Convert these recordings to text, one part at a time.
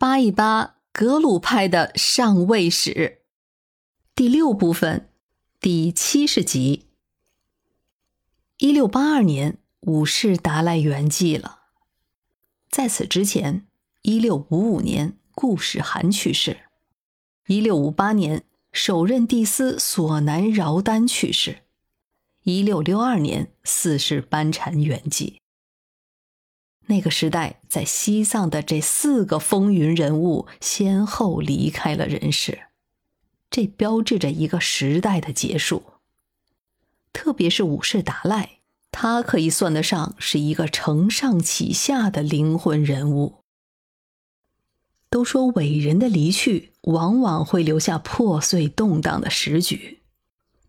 扒一扒格鲁派的上位史，第六部分，第七十集。一六八二年，五世达赖圆寂了。在此之前，一六五五年，顾世涵去世；一六五八年，首任帝司索南饶丹去世；一六六二年，四世班禅圆寂。那个时代，在西藏的这四个风云人物先后离开了人世，这标志着一个时代的结束。特别是五世达赖，他可以算得上是一个承上启下的灵魂人物。都说伟人的离去往往会留下破碎动荡的时局，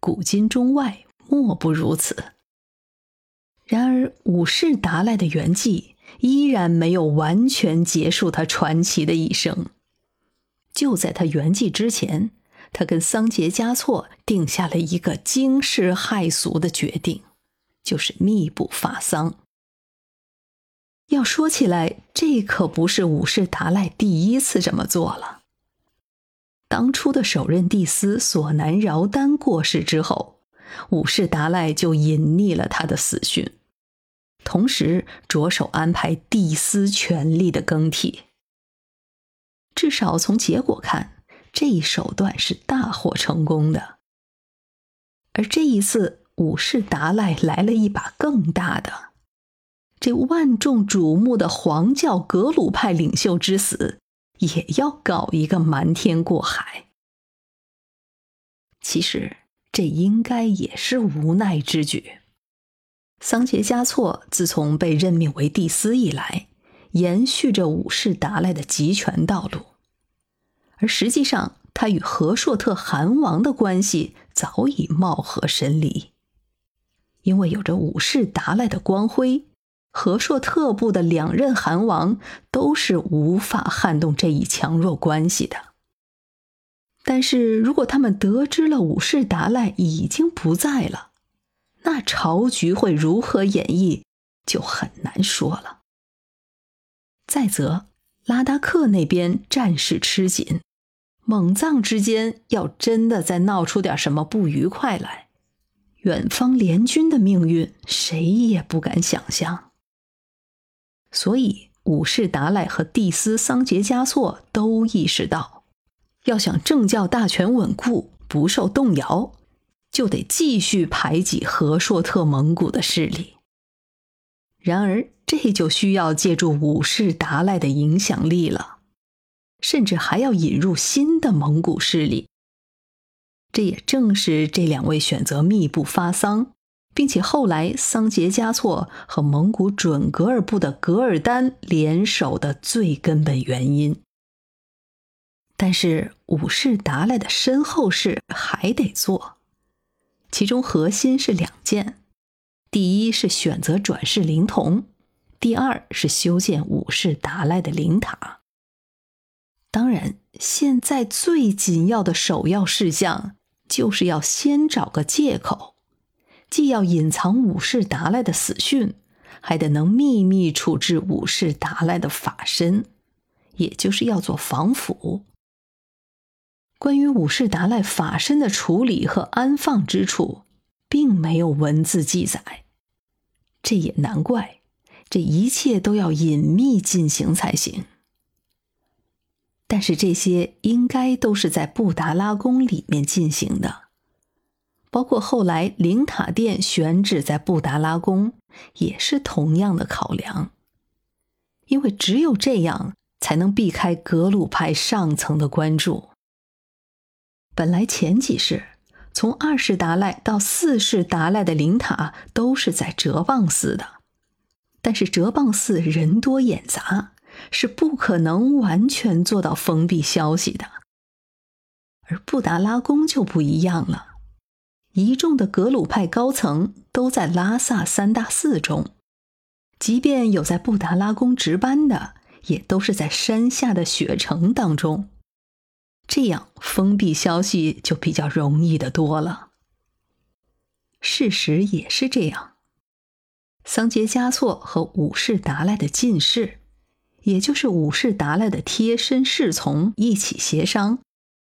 古今中外莫不如此。然而，五世达赖的圆寂。依然没有完全结束他传奇的一生。就在他圆寂之前，他跟桑杰嘉措定下了一个惊世骇俗的决定，就是密不发丧。要说起来，这可不是五世达赖第一次这么做了。当初的首任帝司索南饶丹过世之后，五世达赖就隐匿了他的死讯。同时着手安排帝司权力的更替，至少从结果看，这一手段是大获成功的。而这一次，五世达赖来了一把更大的，这万众瞩目的黄教格鲁派领袖之死，也要搞一个瞒天过海。其实，这应该也是无奈之举。桑杰嘉措自从被任命为帝司以来，延续着五世达赖的集权道路，而实际上他与和硕特汗王的关系早已貌合神离。因为有着五世达赖的光辉，和硕特部的两任汗王都是无法撼动这一强弱关系的。但是如果他们得知了五世达赖已经不在了，那朝局会如何演绎，就很难说了。再则，拉达克那边战事吃紧，蒙藏之间要真的再闹出点什么不愉快来，远方联军的命运谁也不敢想象。所以，五世达赖和帝斯桑杰嘉措都意识到，要想政教大权稳固，不受动摇。就得继续排挤和硕特蒙古的势力。然而，这就需要借助五世达赖的影响力了，甚至还要引入新的蒙古势力。这也正是这两位选择密不发丧，并且后来桑杰嘉措和蒙古准噶尔部的噶尔丹联手的最根本原因。但是，五世达赖的身后事还得做。其中核心是两件：第一是选择转世灵童，第二是修建五世达赖的灵塔。当然，现在最紧要的首要事项就是要先找个借口，既要隐藏五世达赖的死讯，还得能秘密处置五世达赖的法身，也就是要做防腐。关于五世达赖法身的处理和安放之处，并没有文字记载，这也难怪，这一切都要隐秘进行才行。但是这些应该都是在布达拉宫里面进行的，包括后来灵塔殿选址在布达拉宫，也是同样的考量，因为只有这样才能避开格鲁派上层的关注。本来前几世，从二世达赖到四世达赖的灵塔都是在哲蚌寺的，但是哲蚌寺人多眼杂，是不可能完全做到封闭消息的。而布达拉宫就不一样了，一众的格鲁派高层都在拉萨三大寺中，即便有在布达拉宫值班的，也都是在山下的雪城当中。这样封闭消息就比较容易的多了。事实也是这样，桑杰嘉措和五世达赖的近侍，也就是五世达赖的贴身侍从一起协商，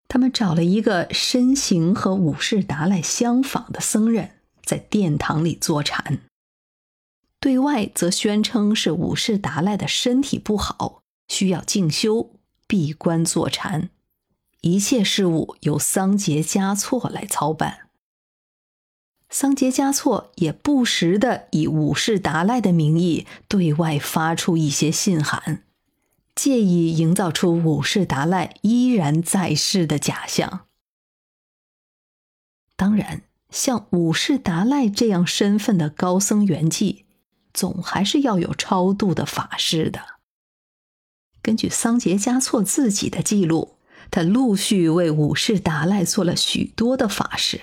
他们找了一个身形和五世达赖相仿的僧人，在殿堂里坐禅。对外则宣称是五世达赖的身体不好，需要静修，闭关坐禅，一切事务由桑杰嘉措来操办。桑杰嘉措也不时地以五世达赖的名义对外发出一些信函，借以营造出五世达赖依然在世的假象。当然，像五世达赖这样身份的高僧圆寂。总还是要有超度的法事的。根据桑杰嘉措自己的记录，他陆续为五世达赖做了许多的法事，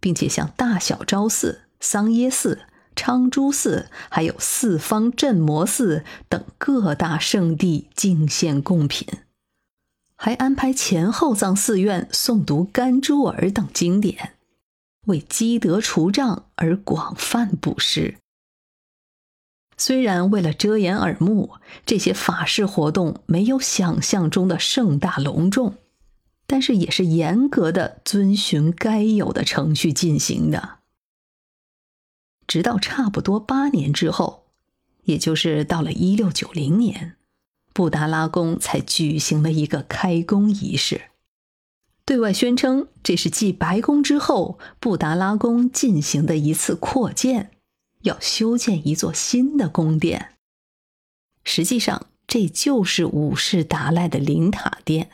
并且向大小昭寺、桑耶寺、昌珠寺，还有四方镇魔寺等各大圣地敬献贡品，还安排前后藏寺院诵读甘珠尔等经典，为积德除障而广泛布施。虽然为了遮掩耳目，这些法事活动没有想象中的盛大隆重，但是也是严格的遵循该有的程序进行的。直到差不多八年之后，也就是到了一六九零年，布达拉宫才举行了一个开工仪式，对外宣称这是继白宫之后布达拉宫进行的一次扩建。要修建一座新的宫殿，实际上这就是五世达赖的灵塔殿。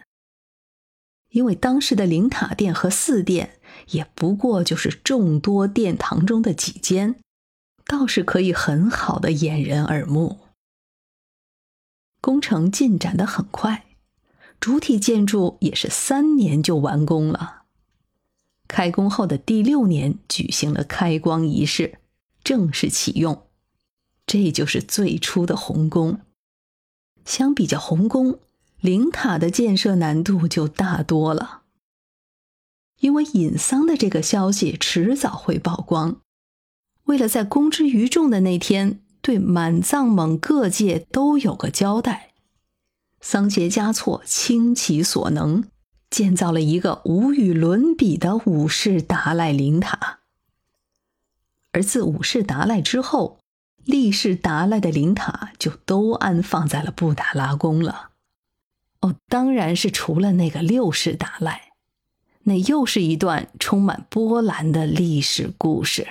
因为当时的灵塔殿和寺殿也不过就是众多殿堂中的几间，倒是可以很好的掩人耳目。工程进展的很快，主体建筑也是三年就完工了。开工后的第六年，举行了开光仪式。正式启用，这就是最初的红宫。相比较红宫，灵塔的建设难度就大多了。因为尹桑的这个消息迟早会曝光，为了在公之于众的那天对满藏蒙各界都有个交代，桑杰嘉措倾其所能建造了一个无与伦比的五世达赖灵塔。而自五世达赖之后，历世达赖的灵塔就都安放在了布达拉宫了。哦，当然是除了那个六世达赖，那又是一段充满波澜的历史故事。